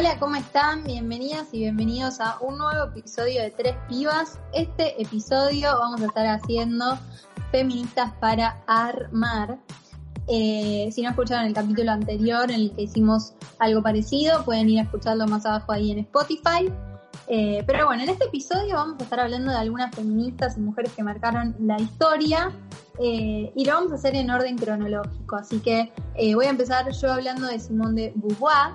Hola, ¿cómo están? Bienvenidas y bienvenidos a un nuevo episodio de Tres Pibas. Este episodio vamos a estar haciendo Feministas para Armar. Eh, si no escucharon el capítulo anterior en el que hicimos algo parecido, pueden ir a escucharlo más abajo ahí en Spotify. Eh, pero bueno, en este episodio vamos a estar hablando de algunas feministas y mujeres que marcaron la historia eh, y lo vamos a hacer en orden cronológico. Así que voy a empezar yo hablando de Simone de Beauvoir,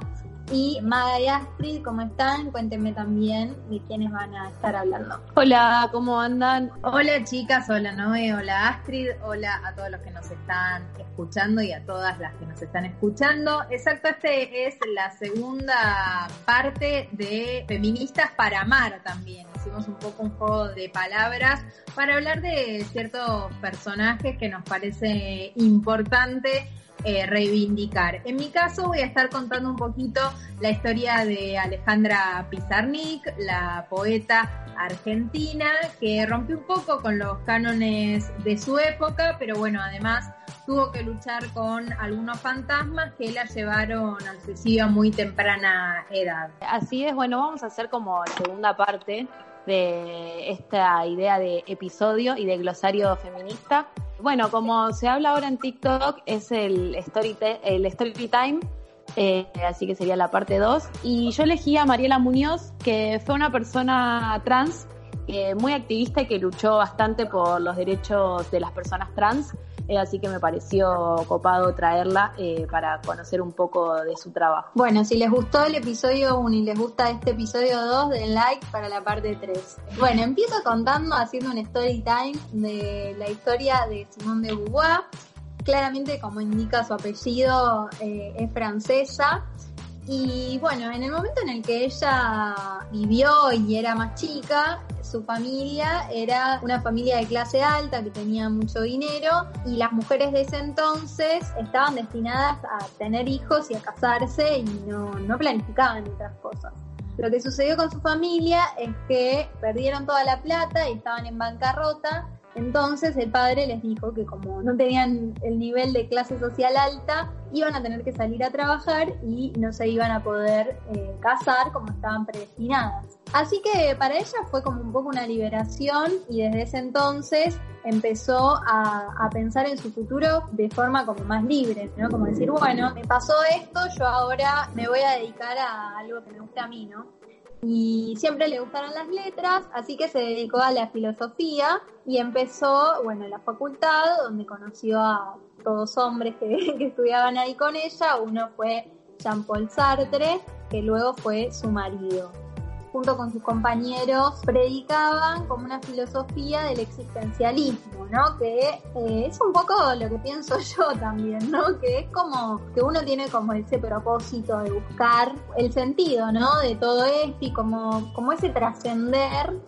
y Maga y Astrid, ¿cómo están? Cuéntenme también de quiénes van a estar hablando. Hola, ¿cómo andan? Hola chicas, hola Noé, hola Astrid, hola a todos los que nos están escuchando y a todas las que nos están escuchando. Exacto, este es la segunda parte de Feministas para Amar también. Hicimos un poco un juego de palabras para hablar de ciertos personajes que nos parece importante eh, reivindicar. En mi caso voy a estar contando un poquito la historia de Alejandra Pizarnik, la poeta argentina, que rompió un poco con los cánones de su época, pero bueno, además tuvo que luchar con algunos fantasmas que la llevaron al suicidio a muy temprana edad. Así es, bueno, vamos a hacer como segunda parte de esta idea de episodio y de glosario feminista. Bueno, como se habla ahora en TikTok, es el story, el story time, eh, así que sería la parte 2. Y yo elegí a Mariela Muñoz, que fue una persona trans eh, muy activista y que luchó bastante por los derechos de las personas trans. Eh, así que me pareció copado traerla eh, para conocer un poco de su trabajo. Bueno, si les gustó el episodio 1 y les gusta este episodio 2, den like para la parte 3. Bueno, empiezo contando, haciendo un story time de la historia de Simone de Beauvoir. Claramente, como indica su apellido, es francesa. Y bueno, en el momento en el que ella vivió y era más chica, su familia era una familia de clase alta que tenía mucho dinero y las mujeres de ese entonces estaban destinadas a tener hijos y a casarse y no, no planificaban otras cosas. Lo que sucedió con su familia es que perdieron toda la plata y estaban en bancarrota entonces el padre les dijo que como no tenían el nivel de clase social alta, iban a tener que salir a trabajar y no se iban a poder eh, casar como estaban predestinadas. Así que para ella fue como un poco una liberación y desde ese entonces empezó a, a, pensar en su futuro de forma como más libre, ¿no? Como decir, bueno, me pasó esto, yo ahora me voy a dedicar a algo que me gusta a mí, ¿no? Y siempre le gustaron las letras, así que se dedicó a la filosofía y empezó, bueno, en la facultad, donde conoció a todos hombres que, que estudiaban ahí con ella. Uno fue Jean-Paul Sartre, que luego fue su marido junto con sus compañeros, predicaban como una filosofía del existencialismo, ¿no? Que eh, es un poco lo que pienso yo también, ¿no? Que es como que uno tiene como ese propósito de buscar el sentido, ¿no? De todo esto y como, como ese trascender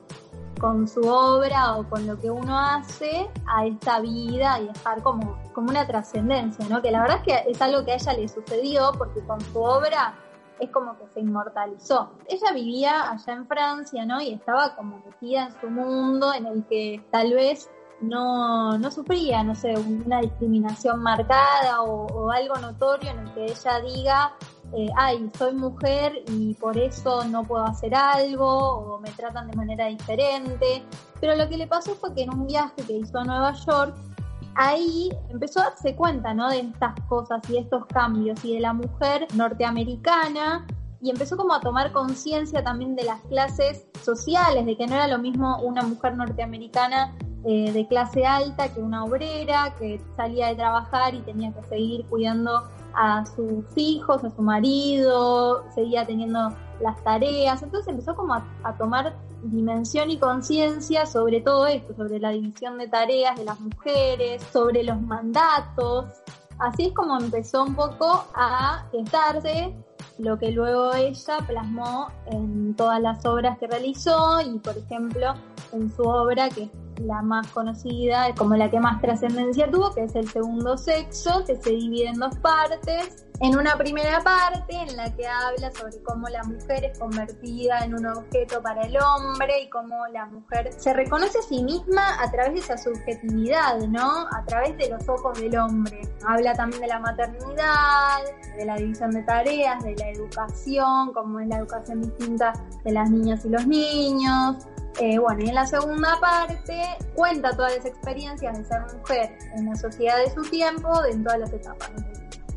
con su obra o con lo que uno hace a esta vida y dejar como, como una trascendencia, ¿no? Que la verdad es que es algo que a ella le sucedió porque con su obra es como que se inmortalizó. Ella vivía allá en Francia, ¿no? Y estaba como metida en su mundo en el que tal vez no, no sufría, no sé, una discriminación marcada o, algo notorio en el que ella diga, eh, ay, soy mujer y por eso no puedo hacer algo o me tratan de manera diferente. Pero lo que le pasó fue que en un viaje que hizo a Nueva York, ahí empezó a darse cuenta, ¿no? De estas cosas y de estos cambios y de la mujer norteamericana y empezó como a tomar conciencia también de las clases sociales, de que no era lo mismo una mujer norteamericana eh, de clase alta que una obrera que salía de trabajar y tenía que seguir cuidando a sus hijos, a su marido, seguía teniendo las tareas, entonces empezó como a tomar dimensión y conciencia sobre todo esto, sobre la división de tareas de las mujeres, sobre los mandatos. Así es como empezó un poco a gestarse lo que luego ella plasmó en todas las obras que realizó y por ejemplo en su obra que la más conocida, como la que más trascendencia tuvo, que es el segundo sexo, que se divide en dos partes en una primera parte en la que habla sobre cómo la mujer es convertida en un objeto para el hombre y cómo la mujer se reconoce a sí misma a través de esa subjetividad, ¿no? A través de los ojos del hombre. Habla también de la maternidad, de la división de tareas, de la educación, cómo es la educación distinta de las niñas y los niños. Eh, bueno, y en la segunda parte cuenta todas las experiencias de ser mujer en la sociedad de su tiempo, en todas las etapas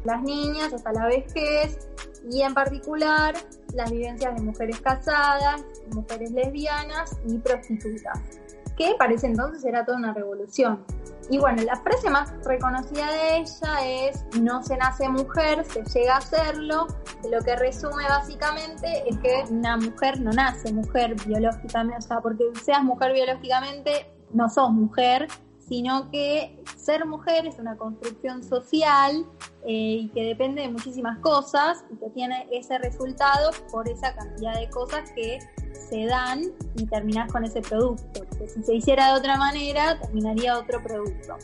las niñas hasta la vejez y en particular las vivencias de mujeres casadas, mujeres lesbianas y prostitutas, que parece entonces era toda una revolución. Y bueno, la frase más reconocida de ella es no se nace mujer, se llega a serlo. Lo que resume básicamente es que una mujer no nace mujer biológicamente, o sea, porque seas mujer biológicamente, no sos mujer, sino que ser mujer es una construcción social eh, y que depende de muchísimas cosas y que tiene ese resultado por esa cantidad de cosas que se dan y terminas con ese producto. Porque si se hiciera de otra manera, terminaría otro producto.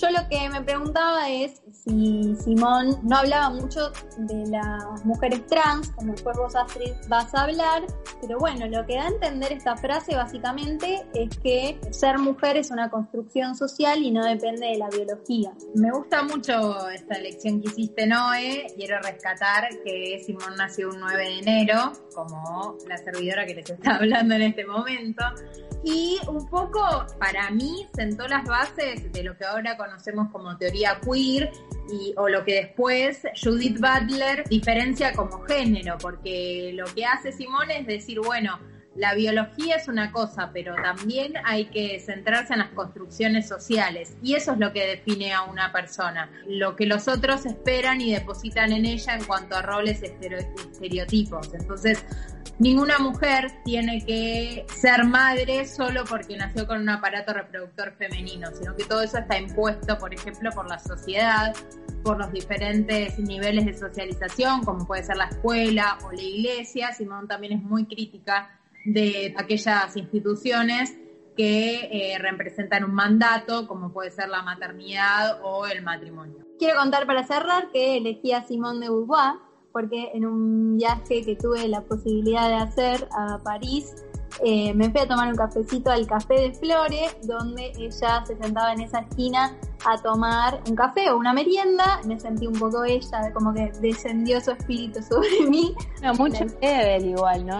Yo lo que me preguntaba es si Simón no hablaba mucho de las mujeres trans, como después vos Astrid vas a hablar, pero bueno, lo que da a entender esta frase básicamente es que ser mujer es una construcción social y no depende de la biología. Me gusta mucho esta lección que hiciste, Noé. Quiero rescatar que Simón nació un 9 de enero, como la servidora que les está hablando en este momento y un poco para mí sentó las bases de lo que ahora conocemos como teoría queer y, o lo que después Judith Butler diferencia como género, porque lo que hace Simón es decir, bueno, la biología es una cosa, pero también hay que centrarse en las construcciones sociales y eso es lo que define a una persona, lo que los otros esperan y depositan en ella en cuanto a roles estereotipos. Entonces, ninguna mujer tiene que ser madre solo porque nació con un aparato reproductor femenino, sino que todo eso está impuesto, por ejemplo, por la sociedad, por los diferentes niveles de socialización, como puede ser la escuela o la iglesia. Simón también es muy crítica de aquellas instituciones que eh, representan un mandato, como puede ser la maternidad o el matrimonio. Quiero contar para cerrar que elegí a Simone de Beauvoir porque en un viaje que tuve la posibilidad de hacer a París, eh, me fui a tomar un cafecito al Café de Flores, donde ella se sentaba en esa esquina a tomar un café o una merienda. Me sentí un poco ella, como que descendió su espíritu sobre mí. No, mucho igual, ¿no?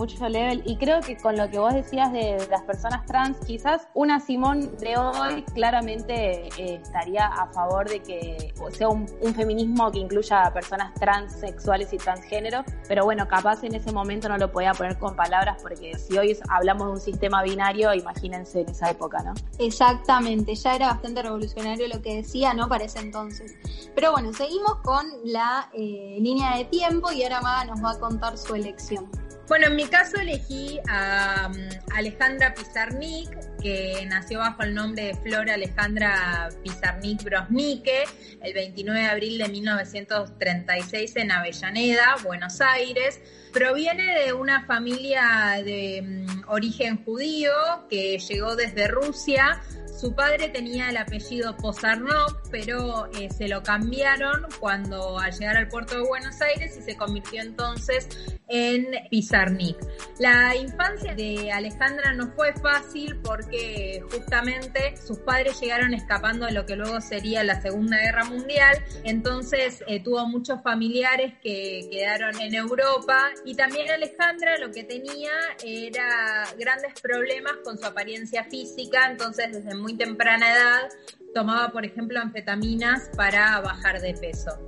Mucho level. Y creo que con lo que vos decías de las personas trans, quizás una Simón de hoy claramente eh, estaría a favor de que sea un, feminismo que incluya a personas transexuales y transgénero, pero bueno, capaz en ese momento no lo podía poner con palabras porque si hoy hablamos de un sistema binario, imagínense en esa época, ¿no? Exactamente, ya era bastante revolucionario lo que decía, ¿no? Para ese entonces. Pero bueno, seguimos con la eh, línea de tiempo y ahora Maga nos va a contar su elección. Bueno, en mi caso elegí a um, Alejandra Pizarnik, que nació bajo el nombre de Flora Alejandra Pizarnik Brosnique, el 29 de abril de 1936 en Avellaneda, Buenos Aires. Proviene de una familia de um, origen judío que llegó desde Rusia su padre tenía el apellido Pozarnok, pero eh, se lo cambiaron cuando al llegar al puerto de Buenos Aires y se convirtió entonces en Pizarnik. La infancia de Alejandra no fue fácil porque justamente sus padres llegaron escapando de lo que luego sería la Segunda Guerra Mundial, entonces eh, tuvo muchos familiares que quedaron en Europa y también Alejandra lo que tenía era grandes problemas con su apariencia física, entonces desde muy temprana edad tomaba, por ejemplo, anfetaminas para bajar de peso.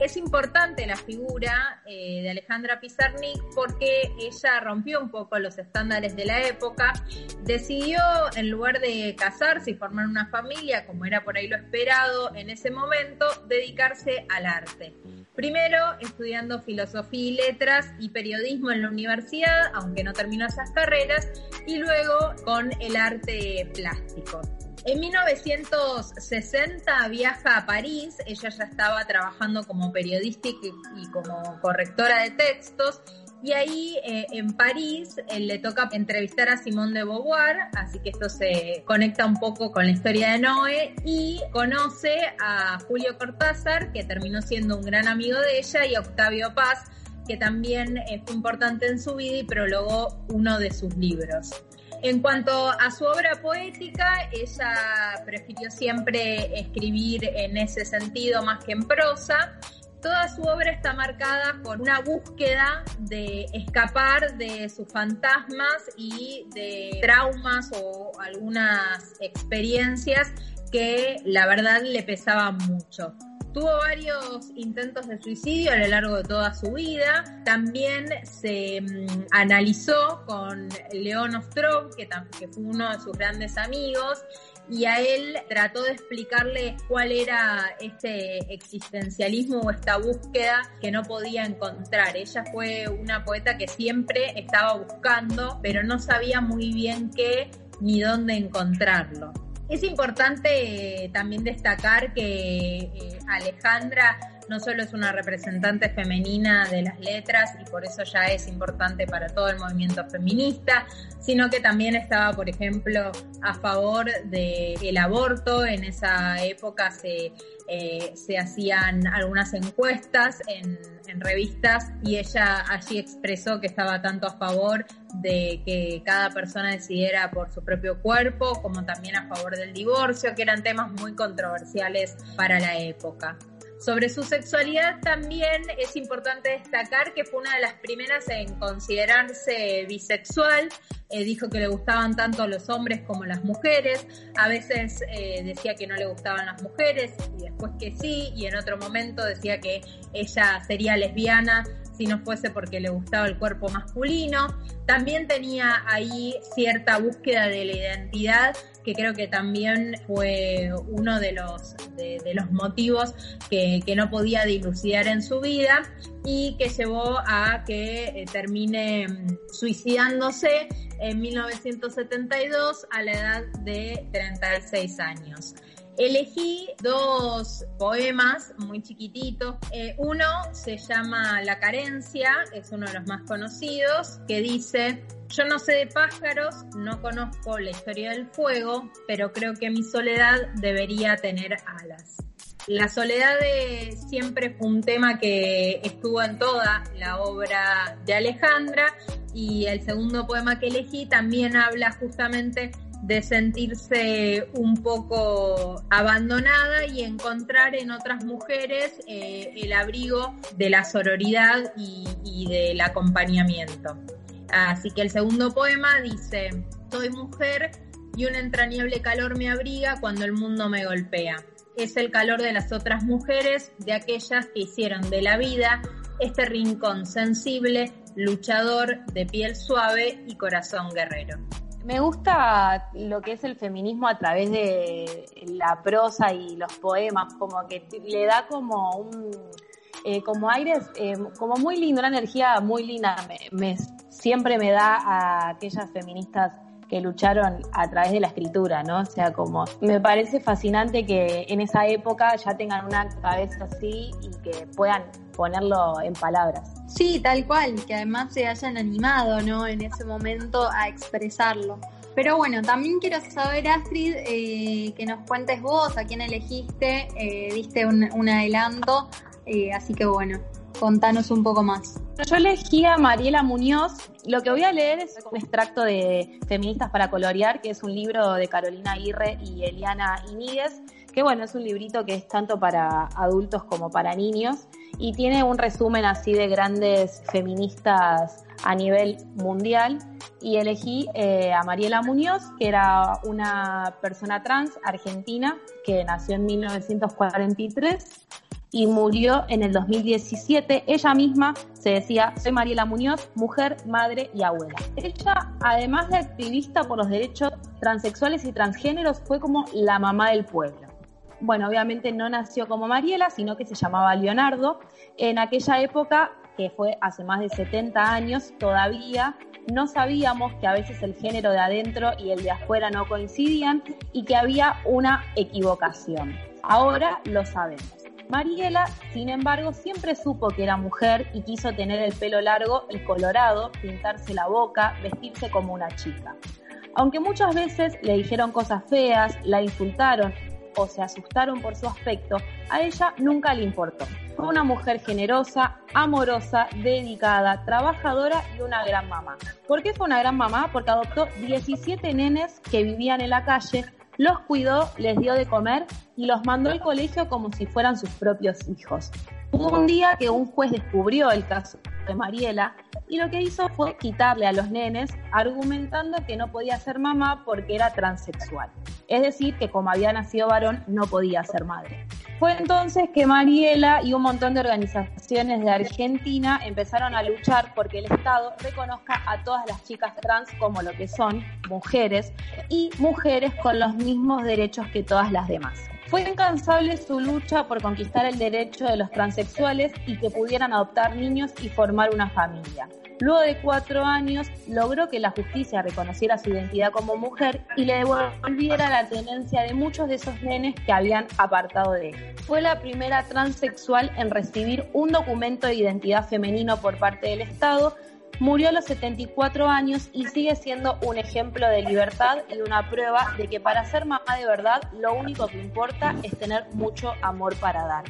Es importante la figura eh, de Alejandra Pizarnik porque ella rompió un poco los estándares de la época, decidió, en lugar de casarse y formar una familia, como era por ahí lo esperado en ese momento, dedicarse al arte. Primero estudiando filosofía y letras y periodismo en la universidad, aunque no terminó esas carreras, y luego con el arte plástico. En 1960 viaja a París, ella ya estaba trabajando como periodista y como correctora de textos. Y ahí eh, en París eh, le toca entrevistar a Simone de Beauvoir, así que esto se conecta un poco con la historia de Noé y conoce a Julio Cortázar, que terminó siendo un gran amigo de ella, y Octavio Paz, que también eh, fue importante en su vida y prologó uno de sus libros. En cuanto a su obra poética, ella prefirió siempre escribir en ese sentido más que en prosa Toda su obra está marcada por una búsqueda de escapar de sus fantasmas y de traumas o algunas experiencias que la verdad le pesaban mucho. Tuvo varios intentos de suicidio a lo largo de toda su vida. También se mm, analizó con León Ostrov, que, que fue uno de sus grandes amigos, y a él trató de explicarle cuál era este existencialismo o esta búsqueda que no podía encontrar. Ella fue una poeta que siempre estaba buscando, pero no sabía muy bien qué ni dónde encontrarlo. Es importante eh, también destacar que eh, Alejandra no solo es una representante femenina de las letras y por eso ya es importante para todo el movimiento feminista, sino que también estaba, por ejemplo, a favor del aborto. En esa época se, eh, se hacían algunas encuestas en, en revistas y ella allí expresó que estaba tanto a favor de que cada persona decidiera por su propio cuerpo, como también a favor del divorcio, que eran temas muy controversiales para la época. Sobre su sexualidad también es importante destacar que fue una de las primeras en considerarse bisexual. Eh, dijo que le gustaban tanto los hombres como las mujeres. A veces eh, decía que no le gustaban las mujeres y después que sí. Y en otro momento decía que ella sería lesbiana si no fuese porque le gustaba el cuerpo masculino. También tenía ahí cierta búsqueda de la identidad, que creo que también fue uno de los, de, los motivos que, que, no podía dilucidar en su vida y que llevó a que eh, termine mm, suicidándose en 1972 a la edad de 36 años. Elegí dos poemas muy chiquititos. Eh, uno se llama La carencia, es uno de los más conocidos, que dice, yo no sé de pájaros, no conozco la historia del fuego, pero creo que mi soledad debería tener alas. La soledad siempre fue un tema que estuvo en toda la obra de Alejandra y el segundo poema que elegí también habla justamente de sentirse un poco abandonada y encontrar en otras mujeres eh, el abrigo de la sororidad y, y del acompañamiento. Así que el segundo poema dice, soy mujer y un entrañable calor me abriga cuando el mundo me golpea. Es el calor de las otras mujeres, de aquellas que hicieron de la vida este rincón sensible, luchador, de piel suave y corazón guerrero. Me gusta lo que es el feminismo a través de la prosa y los poemas, como que le da como un, eh, como aires, eh, como muy lindo, una energía muy linda. Me, siempre me da a aquellas feministas que lucharon a través de la escritura, ¿no? O sea, como me parece fascinante que en esa época ya tengan una cabeza así y que puedan ponerlo en palabras. Sí, tal cual, que además se hayan animado, ¿no? En ese momento a expresarlo. Pero bueno, también quiero saber, Astrid, eh, que nos cuentes vos a quién elegiste, eh, diste un, adelanto, eh, así que bueno, contanos un poco más. Yo elegí a Mariela Muñoz. Lo que voy a leer es un extracto de Feministas para Colorear, que es un libro de Carolina Aguirre y Eliana Iníguez, que bueno, es un librito que es tanto para adultos como para niños y tiene un resumen así de grandes feministas a nivel mundial y elegí eh, a Mariela Muñoz, que era una persona trans argentina que nació en 1943 y murió en el 2017. Ella misma se decía, soy Mariela Muñoz, mujer, madre y abuela. Ella, además de activista por los derechos transexuales y transgéneros, fue como la mamá del pueblo bueno, obviamente no nació como Mariela, sino que se llamaba Leonardo. En aquella época, que fue hace más de 70 años, todavía no sabíamos que a veces el género de adentro y el de afuera no coincidían y que había una equivocación. Ahora lo sabemos. Mariela, sin embargo, siempre supo que era mujer y quiso tener el pelo largo y colorado, pintarse la boca, vestirse como una chica. Aunque muchas veces le dijeron cosas feas, la insultaron o se asustaron por su aspecto, a ella nunca le importó. Fue una mujer generosa, amorosa, dedicada, trabajadora y una gran mamá. ¿Por qué fue una gran mamá? Porque adoptó 17 nenes que vivían en la calle, los cuidó, les dio de comer y los mandó al colegio como si fueran sus propios hijos. Hubo un día que un juez descubrió el caso de Mariela y lo que hizo fue quitarle a los nenes argumentando que no podía ser mamá porque era transexual. Es decir, que como había nacido varón no podía ser madre. Fue entonces que Mariela y un montón de organizaciones de Argentina empezaron a luchar porque el Estado reconozca a todas las chicas trans como lo que son, mujeres, y mujeres con los mismos derechos que todas las demás. Fue incansable su lucha por conquistar el derecho de los transexuales y que pudieran adoptar niños y formar una familia. Luego de cuatro años logró que la justicia reconociera su identidad como mujer y le devolviera la tenencia de muchos de esos nenes que habían apartado de él. Fue la primera transexual en recibir un documento de identidad femenino por parte del Estado Murió a los 74 años y sigue siendo un ejemplo de libertad y una prueba de que para ser mamá de verdad lo único que importa es tener mucho amor para dar.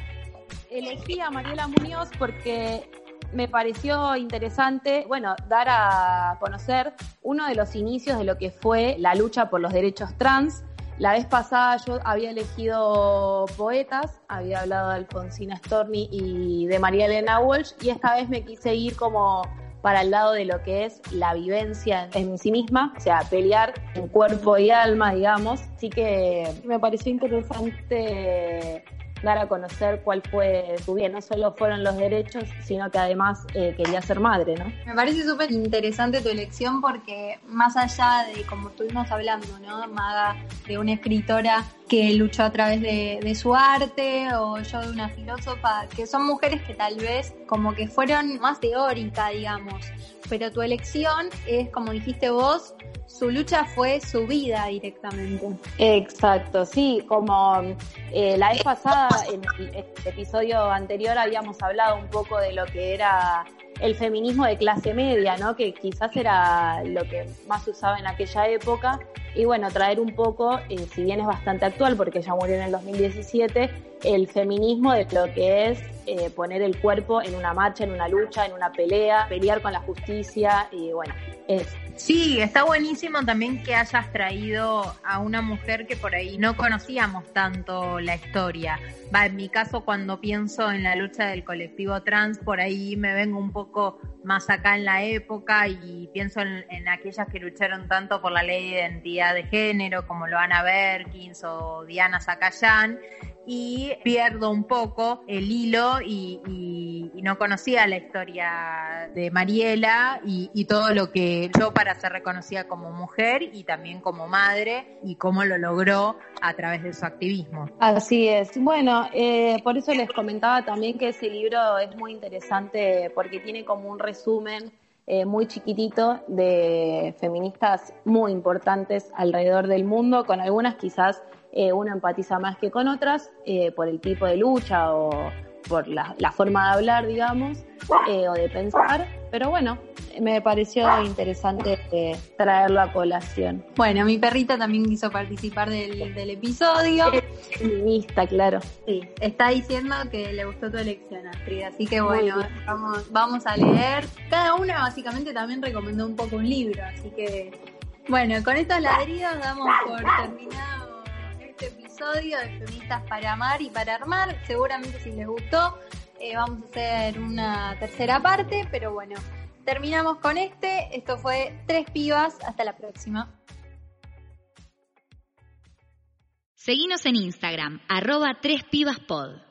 Elegí a Mariela Muñoz porque me pareció interesante, bueno, dar a conocer uno de los inicios de lo que fue la lucha por los derechos trans. La vez pasada yo había elegido poetas, había hablado de Alfonsina Storni y de María Elena Walsh, y esta vez me quise ir como para el lado de lo que es la vivencia en sí misma, o sea, pelear en cuerpo y alma, digamos. Así que me pareció interesante dar a conocer cuál fue su bien. No solo fueron los derechos, sino que además eh, quería ser madre, ¿no? Me parece súper interesante tu elección porque más allá de, como estuvimos hablando, ¿no? Maga, de una escritora que luchó a través de, su arte o yo de una filósofa, que son mujeres que tal vez como que fueron más teórica, digamos, pero tu elección es, como dijiste vos, su lucha fue su vida directamente. Exacto, sí, como eh, la vez pasada, en el episodio anterior, habíamos hablado un poco de lo que era el feminismo de clase media, ¿no? Que quizás era lo que más usaba en aquella época. Y bueno, traer un poco, eh, si bien es bastante actual, porque ya murió en el 2017, el feminismo de lo que es eh, poner el cuerpo en una marcha, en una lucha, en una pelea, pelear con la justicia y bueno, es. Sí, está buenísimo también que hayas traído a una mujer que por ahí no conocíamos tanto la historia. Va, en mi caso, cuando pienso en la lucha del colectivo trans, por ahí me vengo un poco más acá en la época y pienso en, aquellas que lucharon tanto por la ley de identidad de género, como lo Ana Berkins o Diana Zacayán, y pierdo un poco el hilo y, no conocía la historia de Mariela y, todo lo que yo para ser reconocida como mujer y también como madre y cómo lo logró a través de su activismo. Así es. Bueno, eh, por eso les comentaba también que ese libro es muy interesante porque tiene como un resumen eh, muy chiquitito de feministas muy importantes alrededor del mundo, con algunas quizás eh, uno empatiza más que con otras eh, por el tipo de lucha o por la, forma de hablar, digamos, eh, o de pensar, pero bueno, me pareció interesante traerlo a colación. Bueno, mi perrita también quiso participar del, del episodio. feminista, claro. Sí, está diciendo que le gustó tu elección, Astrid, así que bueno, vamos, vamos a leer. Cada una básicamente también recomendó un poco un libro, así que bueno, con estos ladridos damos por terminado de Feministas para Amar y para Armar. Seguramente si les gustó, eh, vamos a hacer una tercera parte, pero bueno, terminamos con este. Esto fue Tres Pibas. Hasta la próxima. Seguinos en Instagram, arroba Tres Pibas Pod.